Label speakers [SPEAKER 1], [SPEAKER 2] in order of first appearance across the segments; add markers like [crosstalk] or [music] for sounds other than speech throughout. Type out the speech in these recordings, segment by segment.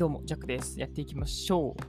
[SPEAKER 1] どうも、ジャックです。やっていきましょう。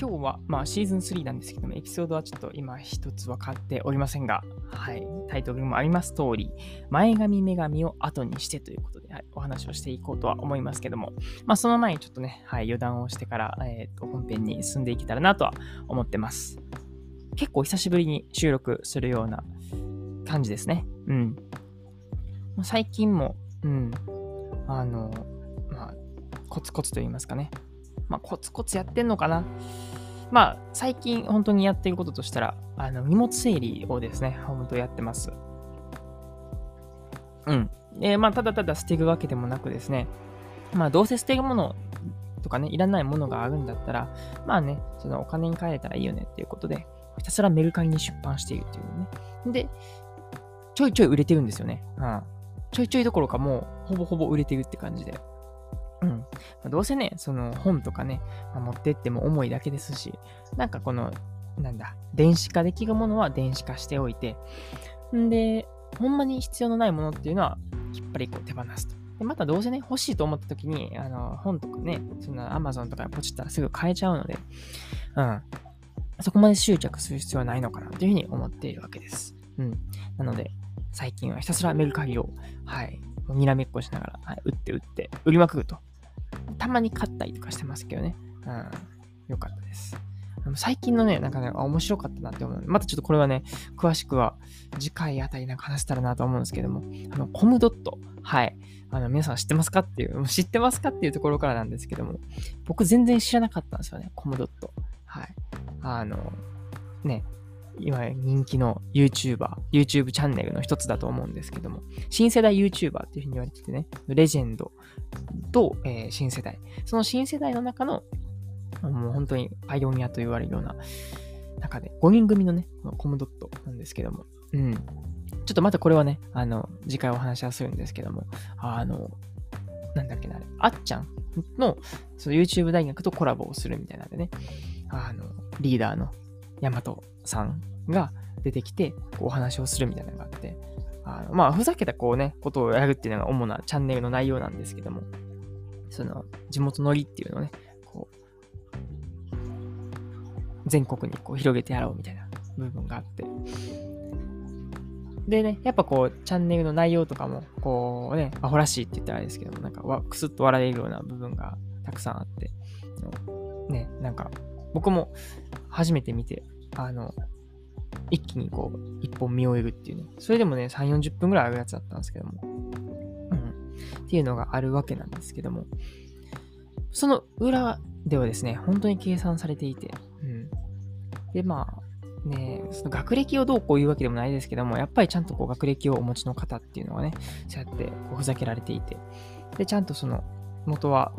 [SPEAKER 1] 今日は、まあ、シーズン3なんですけども、エピソードはちょっと今一つ分かっておりませんが、はい、タイトルにもあります通り、前髪女神を後にしてということで、はい、お話をしていこうとは思いますけども、まあ、その前にちょっとね、はい、余談をしてから、えー、と本編に進んでいけたらなとは思ってます。結構久しぶりに収録するような感じですね。うん。最近も、うん、あの、コツコツと言いますかね。まあ、コツコツやってんのかな。まあ、最近本当にやってることとしたら、あの、荷物整理をですね、本当やってます。うん。えまあ、ただただ捨てるわけでもなくですね、まあ、どうせ捨てるものとかね、いらないものがあるんだったら、まあね、そのお金に換えたらいいよねっていうことで、ひたすらメルカリに出版しているっていうね。で、ちょいちょい売れてるんですよね。うん。ちょいちょいどころかもう、ほぼほぼ売れてるって感じで。うん。まあ、どうせね、その本とかね、まあ、持ってっても重いだけですし、なんかこの、なんだ、電子化できるものは電子化しておいて、んで、ほんまに必要のないものっていうのは、きっぱりこう手放すと。でまたどうせね、欲しいと思った時に、あの、本とかね、そんな Amazon とかポチったらすぐ買えちゃうので、うん。そこまで執着する必要はないのかなというふうに思っているわけです。うん。なので、最近はひたすらメルカリを、はい、にらめっこしながら、はい、打って打って、売りまくると。たまに買ったりとかしてますけどね。うん。よかったです。最近のね、なんかね、面白かったなって思うので、またちょっとこれはね、詳しくは次回あたりなんか話せたらなと思うんですけども、あの、コムドット。はい。あの、皆さん知ってますかっていう、知ってますかっていうところからなんですけども、僕全然知らなかったんですよね、コムドット。はい。あの、ね、今人気の YouTuber、YouTube チャンネルの一つだと思うんですけども、新世代 YouTuber っていうふうに言われててね、レジェンドと、えー、新世代。その新世代の中の、もう本当にパイオニアと言われるような中で、5人組のね、このコムドットなんですけども、うん。ちょっとまたこれはね、あの、次回お話はするんですけども、あの、なんだっけな、あっちゃんの、その YouTube 大学とコラボをするみたいなんでね、あの、リーダーのヤマトさんが出てきて、お話をするみたいなのがあって、あのまあ、ふざけたこうね、ことをやるっていうのが主なチャンネルの内容なんですけども、その、地元のりっていうのをね、こう、全国にこう広げてやろうみたいな部分があって、でね、やっぱこう、チャンネルの内容とかも、こうね、アホらしいって言ったらあれですけども、なんかわ、くすっと笑えるような部分がたくさんあって、ね、なんか、僕も初めて見て、あの、一気にこう、一本見終えるっていうね。それでもね、3、40分ぐらいあるやつだったんですけども。うん。っていうのがあるわけなんですけども。その裏ではですね、本当に計算されていて。うん。で、まあ、ね、その学歴をどうこう言うわけでもないですけども、やっぱりちゃんとこう学歴をお持ちの方っていうのがね、そうやってこうふざけられていて。で、ちゃんとその、元は、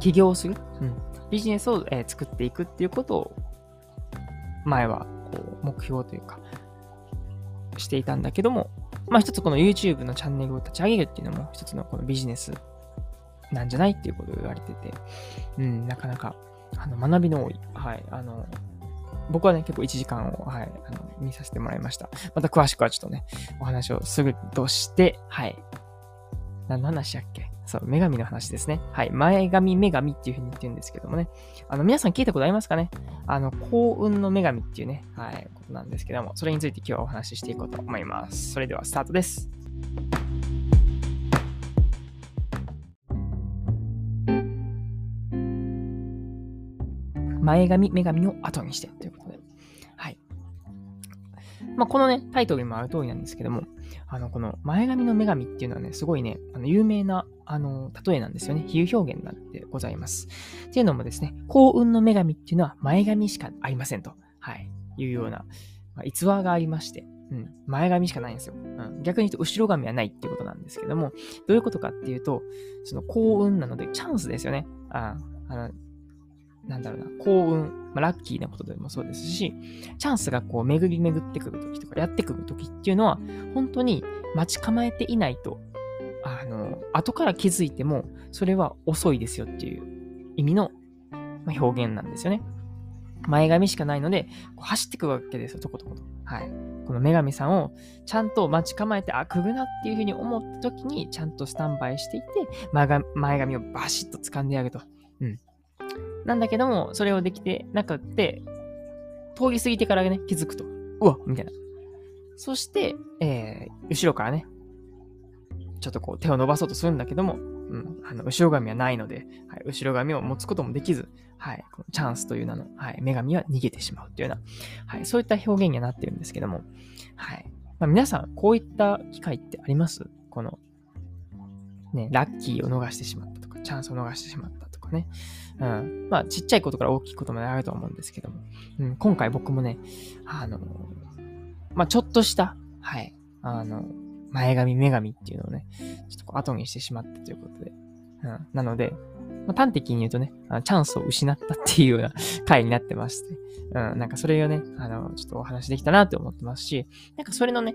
[SPEAKER 1] 起業する、うん、ビジネスを、えー、作っていくっていうことを、前はこう目標というか、していたんだけども、まあ一つこの YouTube のチャンネルを立ち上げるっていうのも一つのこのビジネスなんじゃないっていうことを言われてて、うん、なかなかあの学びの多い、はい、あの、僕はね、結構1時間を、はい、あの見させてもらいました。また詳しくはちょっとね、お話をするとして、はい。何の話やっけ？そう、女神の話ですね。はい。前髪、女神っていう風に言ってるんですけどもね。あの、皆さん聞いたことありますかね？あの、幸運の女神っていうね、はい、ことなんですけども、それについて今日はお話ししていこうと思います。それではスタートです。前髪、女神を後にしてということで。はい。まあ、このね、タイトルにもある通りなんですけども、あの、この前髪の女神っていうのはね、すごいね、あの有名な、あの、例えなんですよね。比喩表現なんでございます。っていうのもですね、幸運の女神っていうのは前髪しかありませんと、はい、いうような、まあ、逸話がありまして、うん、前髪しかないんですよ、うん。逆に言うと、後ろ髪はないっていうことなんですけども、どういうことかっていうと、その幸運なので、チャンスですよね。ああのなんだろうな、幸運、まあ、ラッキーなことでもそうですし、チャンスがこう巡り巡ってくるときとか、やってくるときっていうのは、本当に待ち構えていないと、あの、後から気づいても、それは遅いですよっていう意味の表現なんですよね。前髪しかないので、こう走ってくるわけですよ、とことこと。はい。この女神さんをちゃんと待ち構えて、あ、くぐなっていうふうに思った時に、ちゃんとスタンバイしていて、前髪をバシッと掴んでやると。うん。なんだけども、それをできてなくって、通り過ぎてからね、気づくと。うわみたいな。そして、えー、後ろからね、ちょっとこう手を伸ばそうとするんだけども、うん、あの、後ろ髪はないので、はい、後ろ髪を持つこともできず、はい、このチャンスという名の、はい、女神は逃げてしまうというような、はい、そういった表現にはなってるんですけども、はい。まあ、皆さん、こういった機会ってあります？この、ね、ラッキーを逃してしまったとか、チャンスを逃してしまったとかね。うん。まあ、ちっちゃいことから大きいことまであると思うんですけども、うん、今回僕もね、あの、まあ、ちょっとした、はい、あの、前髪、女神っていうのをね、ちょっとこう後にしてしまったということで。うん、なので、まあ、端的に言うとね、あのチャンスを失ったっていうような [laughs] 回になってまして、うん、なんかそれをね、あの、ちょっとお話できたなって思ってますし、なんかそれのね、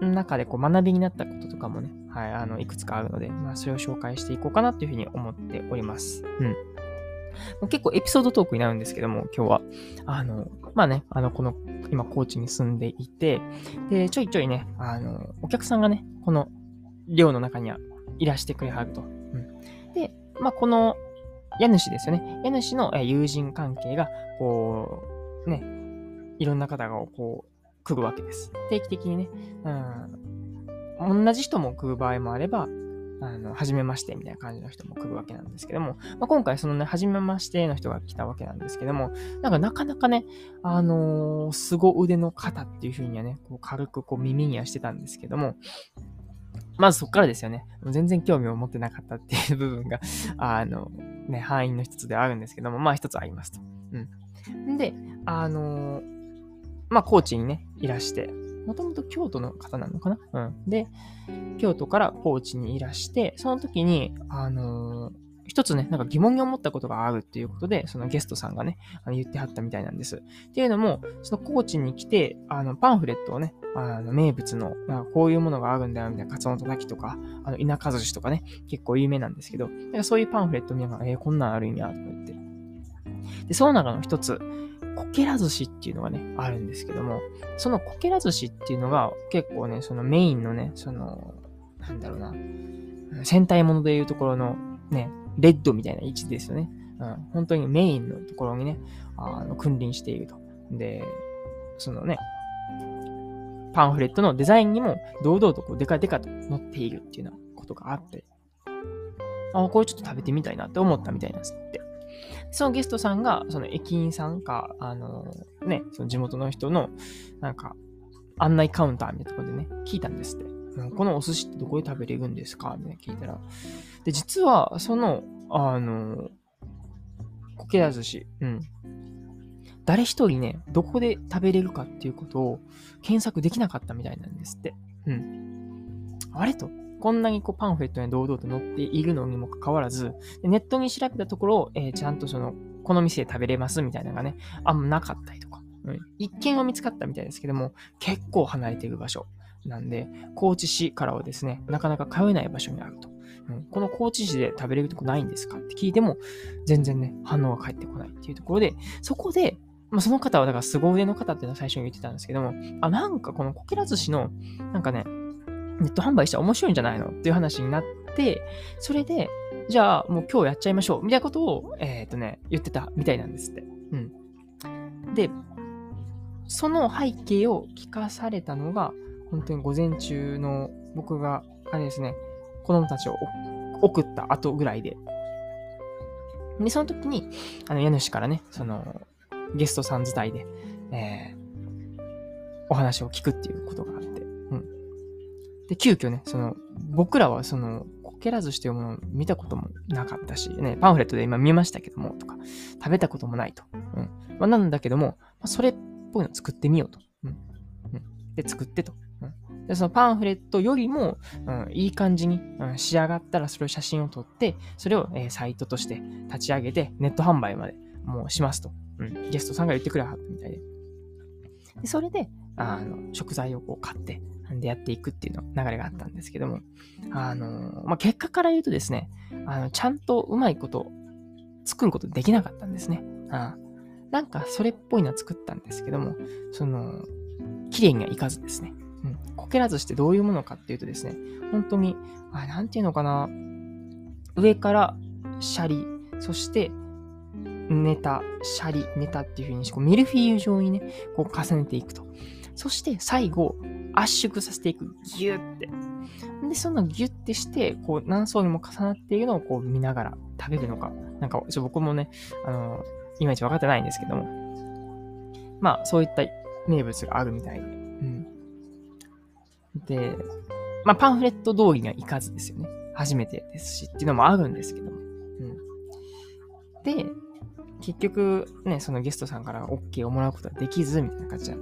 [SPEAKER 1] 中でこう学びになったこととかもね、はい、あの、いくつかあるので、まあ、それを紹介していこうかなというふうに思っております。うん。結構エピソードトークになるんですけども、今日は。あの、まあね、あの、この、今、高知に住んでいて、で、ちょいちょいね、あの、お客さんがね、この寮の中にはいらしてくれはると。うん、で、まあ、この家主ですよね。家主の友人関係が、こう、ね、いろんな方がこう、来るわけです。定期的にね。うん。同じ人も来る場合もあれば、あの、はじめましてみたいな感じの人も来るわけなんですけども、まあ、今回そのね、はじめましての人が来たわけなんですけども、なんかなかなかね、あのー、凄腕の方っていう風にはね、こう軽くこう耳にはしてたんですけども、まずそこからですよね。全然興味を持ってなかったっていう部分が、あの、ね、範囲の一つではあるんですけども、まあ一つありますと。うん。で、あのー、まあ高知にね、いらして、もともと京都の方なのかな？うん。で、京都から高知にいらして、その時に、あのー、一つね、なんか疑問に思ったことがあるっていうことで、そのゲストさんがね、あの言ってはったみたいなんです。っていうのも、その高知に来て、あの、パンフレットをね、あの、名物の、まあ、こういうものがあるんだよ、みたいな、カツオのたたきとか、あの、田舎寿司とかね、結構有名なんですけど、なんかそういうパンフレット見ながら、えー、こんなんあるんや、とか言って。で、その中の一つ、こけら寿司っていうのがね、あるんですけども、そのこけら寿司っていうのが結構ね、そのメインのね、その、なんだろうな、戦隊ものでいうところのね、レッドみたいな位置ですよね。うん、本当にメインのところにね、あの、君臨していると。で、そのね、パンフレットのデザインにも堂々とこうデカデカと載っているっていうようなことがあって、あ、これちょっと食べてみたいなって思ったみたいなんですって。そのゲストさんが、その駅員さんか、あのー、ね、その地元の人の、なんか、案内カウンターみたいなところでね、聞いたんですって。このお寿司ってどこで食べれるんですか？みたいな聞いたら。で、実は、その、あのー、こけら寿司、うん。誰一人ね、どこで食べれるかっていうことを検索できなかったみたいなんですって。うん。あれと。こんなにこうパンフレットに堂々と載っているのにもかかわらず、ネットに調べたところ、えー、ちゃんとその、この店で食べれますみたいなのがね、あんまなかったりとか、うん、一見は見つかったみたいですけども、結構離れている場所なんで、高知市からはですね、なかなか通えない場所にあると。うん、この高知市で食べれるとこないんですかって聞いても、全然ね、反応が返ってこないっていうところで、そこで、まあ、その方はだから凄腕の方っていうのは最初に言ってたんですけども、あ、なんかこのこけら寿司の、なんかね、ネット販売したら面白いんじゃないのっていう話になって、それで、じゃあもう今日やっちゃいましょうみたいなことを、えっ、ー、とね、言ってたみたいなんですって。うん。で、その背景を聞かされたのが、本当に午前中の僕が、あれですね、子供たちを送った後ぐらいで。で、その時に、あの、家主からね、その、ゲストさん自体で、えー、お話を聞くっていうことが、で、急遽ね、その、僕らはその、こけら寿司というものを見たこともなかったし、ね、パンフレットで今見ましたけども、とか、食べたこともないと。うん。まあ、なんだけども、まあ、それっぽいのを作ってみようと。うん。うん。で、作ってと。うん。で、そのパンフレットよりも、うん、いい感じに、うん、仕上がったらそれを写真を撮って、それを、えー、サイトとして立ち上げて、ネット販売までもうしますと。うん。ゲストさんが言ってくれはったみたいで。で、それで、あの、食材をこう買って、でやっていくっていうの流れがあったんですけども、あの、まあ、結果から言うとですね、あの、ちゃんとうまいこと作ることできなかったんですね。あなんかそれっぽいのは作ったんですけども、その、綺麗にはいかずですね。うん。こけら寿司ってどういうものかっていうとですね、本当に、あ、なんていうのかな。上からシャリ、そしてネタ、シャリ、ネタっていう風にこうミルフィーユ状にね、こう重ねていくと。そして最後、圧縮させていく。ギューって。で、そのギュッてして、こう何層にも重なっているのをこう見ながら食べるのか。なんか、ちょ僕もね、あの、いまいち分かってないんですけども。まあ、そういった名物があるみたいで。うん。で、まあ、パンフレット通りにはいかずですよね。初めてですしっていうのもあるんですけども。うん。で、結局ね、そのゲストさんから OK をもらうことはできず、みたいな感じだっ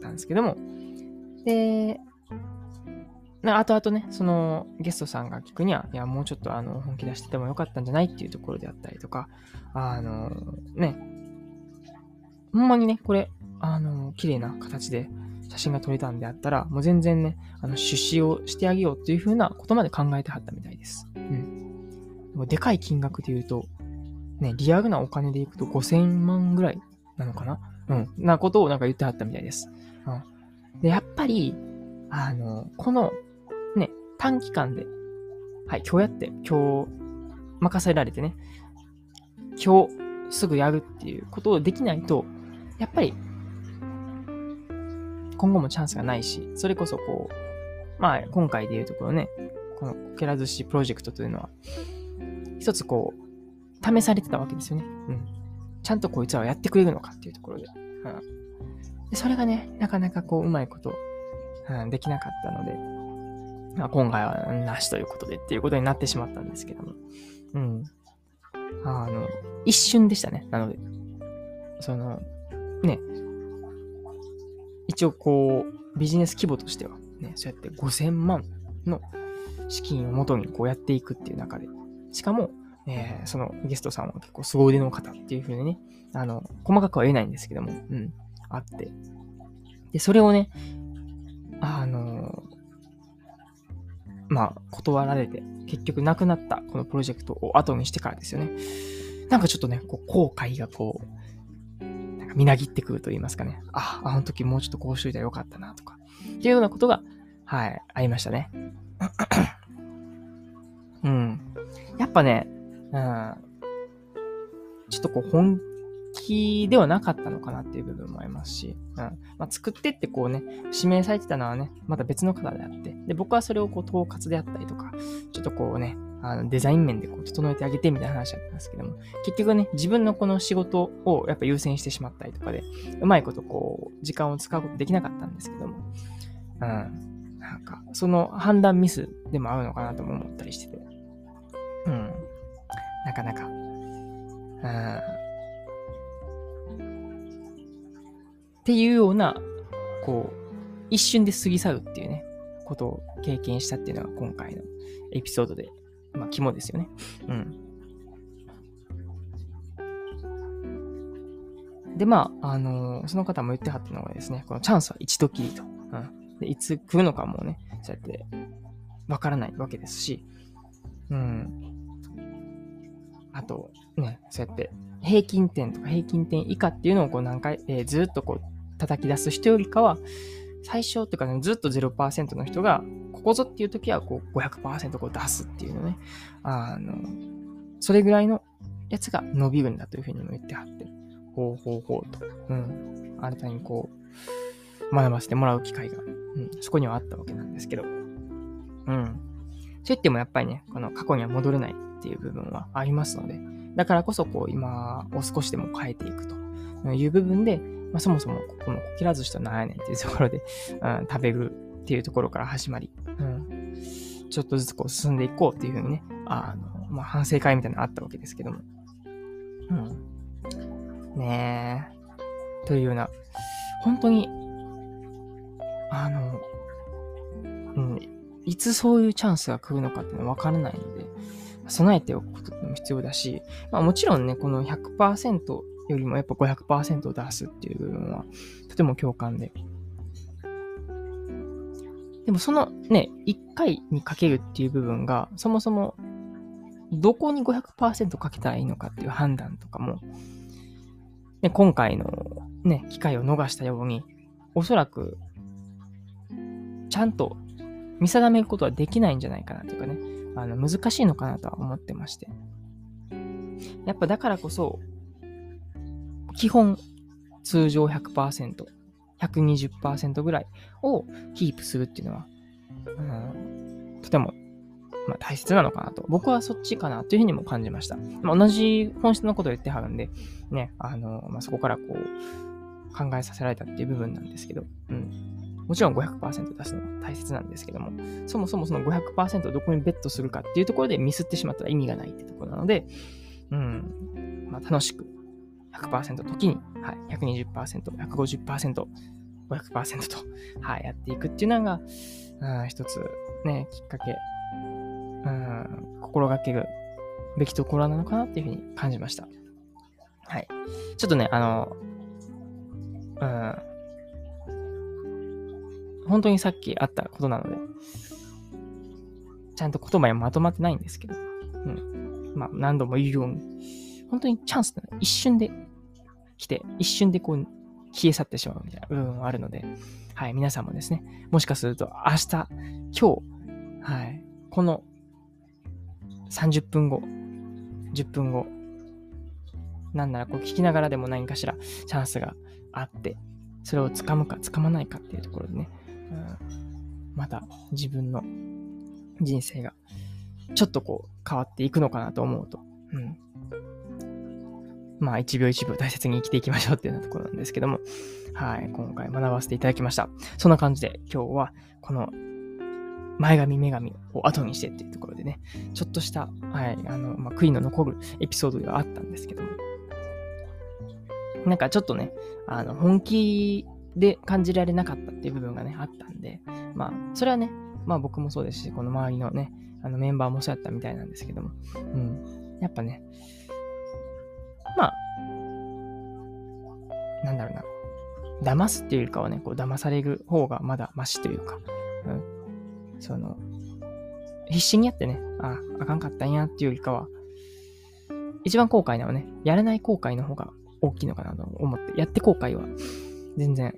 [SPEAKER 1] たんですけども。で、後々ね、そのゲストさんが聞くには、いや、もうちょっとあの本気出しててもよかったんじゃないっていうところであったりとか、あの、ね、ほんまにね、これ、あの、綺麗な形で写真が撮れたんであったら、もう全然ね、あの、出資をしてあげようっていう風なことまで考えてはったみたいです。うん。でかい金額で言うと、ね、リアルなお金でいくと5000万ぐらいなのかな？うん。なことをなんか言ってはったみたいです。うん。で、やっぱり、あの、この、ね、短期間で、はい、今日やって、今日、任せられてね、今日すぐやるっていうことをできないと、やっぱり、今後もチャンスがないし、それこそこう、まあ、今回でいうところね、このこけら寿司プロジェクトというのは、一つこう、試されてたわけですよね。うん。ちゃんとこいつらはやってくれるのかっていうところで。うん。でそれがね、なかなかこう、うまいこと、うん、できなかったので、まあ、今回はなしということでっていうことになってしまったんですけども。うん。あの、一瞬でしたね。なので、その、ね、一応こう、ビジネス規模としては、ね、そうやって5000万の資金をもとにこうやっていくっていう中で、しかも、えー、そのゲストさんは結構凄腕の方っていう風にね、あの、細かくは言えないんですけども、うん、あって。で、それをね、あのまあ、断られて、結局なくなったこのプロジェクトを後にしてからですよね。なんかちょっとね、こう、後悔がこう、なんかみなぎってくると言いますかね。あ、あの時もうちょっとこうしといたらよかったなとか、っていうようなことが、はい、ありましたね。うん。やっぱね、うん、ちょっとこう本気ではなかったのかなっていう部分もありますし、うん。まあ、作ってってこうね、指名されてたのはね、また別の方であって、で、僕はそれをこう統括であったりとか、ちょっとこうね、あのデザイン面でこう整えてあげてみたいな話だったんですけども、結局ね、自分のこの仕事をやっぱ優先してしまったりとかで、うまいことこう、時間を使うことできなかったんですけども、うん。なんか、その判断ミスでもあるのかなとも思ったりしてて、うん。なかなか。うん。っていうような、こう、一瞬で過ぎ去るっていうね、ことを経験したっていうのが今回のエピソードで、まあ、肝ですよね。うん。で、まあ、あのー、その方も言ってはったのがですね、このチャンスは一度きりと。うん。で、いつ来るのかもね、そうやって、わからないわけですし、うん。あと、ね、そうやって、平均点とか平均点以下っていうのをこう何回、えー、ずっとこう叩き出す人よりかは、最初っていうかね、ずっと0%の人が、ここぞっていう時はこう500%こう出すっていうのね、あの、それぐらいのやつが伸びるんだというふうにも言ってはって、ほうほうほうと、うん、新たにこう、学ばせてもらう機会が、うん、そこにはあったわけなんですけど、うん。そう言ってもやっぱりね、この過去には戻れないっていう部分はありますので、だからこそこう今を少しでも変えていくという部分で、まあ、そもそもここのこきら寿司と何やねんっていうところで、うん、食べるっていうところから始まり、うん、ちょっとずつこう進んでいこうっていうふうにね、あの、まあ、反省会みたいなのあったわけですけども。うん。ねえ。というような、本当に、あの、うん、いつそういうチャンスが来るのかっていうのはわからないので、備えておくことも必要だし、まあもちろんね、この100%よりもやっぱ500%を出すっていう部分は、とても共感で。でもそのね、1回にかけるっていう部分が、そもそもどこに500%かけたらいいのかっていう判断とかも、ね、今回のね、機会を逃したように、おそらくちゃんと見定めることはできないんじゃないかなというかね、あの、難しいのかなとは思ってまして。やっぱだからこそ、基本、通常100%、120%ぐらいをキープするっていうのは、うん、とても、まあ、大切なのかなと。僕はそっちかなというふうにも感じました。まあ、同じ本質のことを言ってはるんで、ね、あの、まあ、そこからこう、考えさせられたっていう部分なんですけど、うん。もちろん500%出すのは大切なんですけども、そもそもその500%をどこにベットするかっていうところでミスってしまったら意味がないってところなので、うん、まあ、楽しく100%時に、はい、120%、150%、500%と、はい、やっていくっていうのが、うん、一つね、きっかけ、うん、心がけるべきところなのかなっていうふうに感じました。はい。ちょっとね、あの、うん、本当にさっきあったことなので、ちゃんと言葉にまとまってないんですけど、うん。まあ、何度も言うように、本当にチャンスって一瞬で来て、一瞬でこう、消え去ってしまうみたいな部分があるので、はい、皆さんもですね、もしかすると明日、今日、はい、この30分後、10分後、なんならこう聞きながらでも何かしらチャンスがあって、それを掴むか掴まないかっていうところでね、うん、また自分の人生がちょっとこう変わっていくのかなと思うと、うん。まあ一秒一秒大切に生きていきましょうっていうようなところなんですけども、はい、今回学ばせていただきました。そんな感じで今日はこの前髪女神を後にしてっていうところでね、ちょっとした、はい、あの、まあ、悔いの残るエピソードではあったんですけども、なんかちょっとね、あの、本気で感じられなかったっていう部分がね、あったんで、まあ、それはね、まあ僕もそうですし、この周りのね、あのメンバーもそうやったみたいなんですけども、うん。やっぱね、まあ、なんだろうな。騙すっていうよりかはね、こう騙される方がまだマシというか、うん。その、必死にやってね、あ、あかんかったんやっていうよりかは、一番後悔なのはね、やれない後悔の方が大きいのかなと思って、やって後悔は全然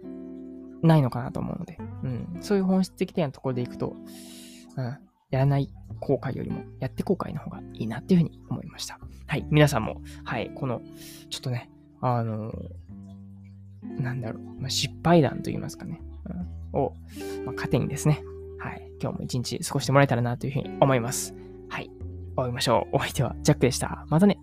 [SPEAKER 1] ないのかなと思うので、うん。そういう本質的なところでいくと、うん。やらない後悔よりも、やって後悔の方がいいなっていうふうに思いました。はい。皆さんも、はい。この、ちょっとね、あのー、なんだろう、まあ、失敗談といいますかね、うん、を、まあ、糧にですね、はい。今日も一日過ごしてもらえたらなというふうに思います。はい。終わりましょう。お相手はジャックでした。またね。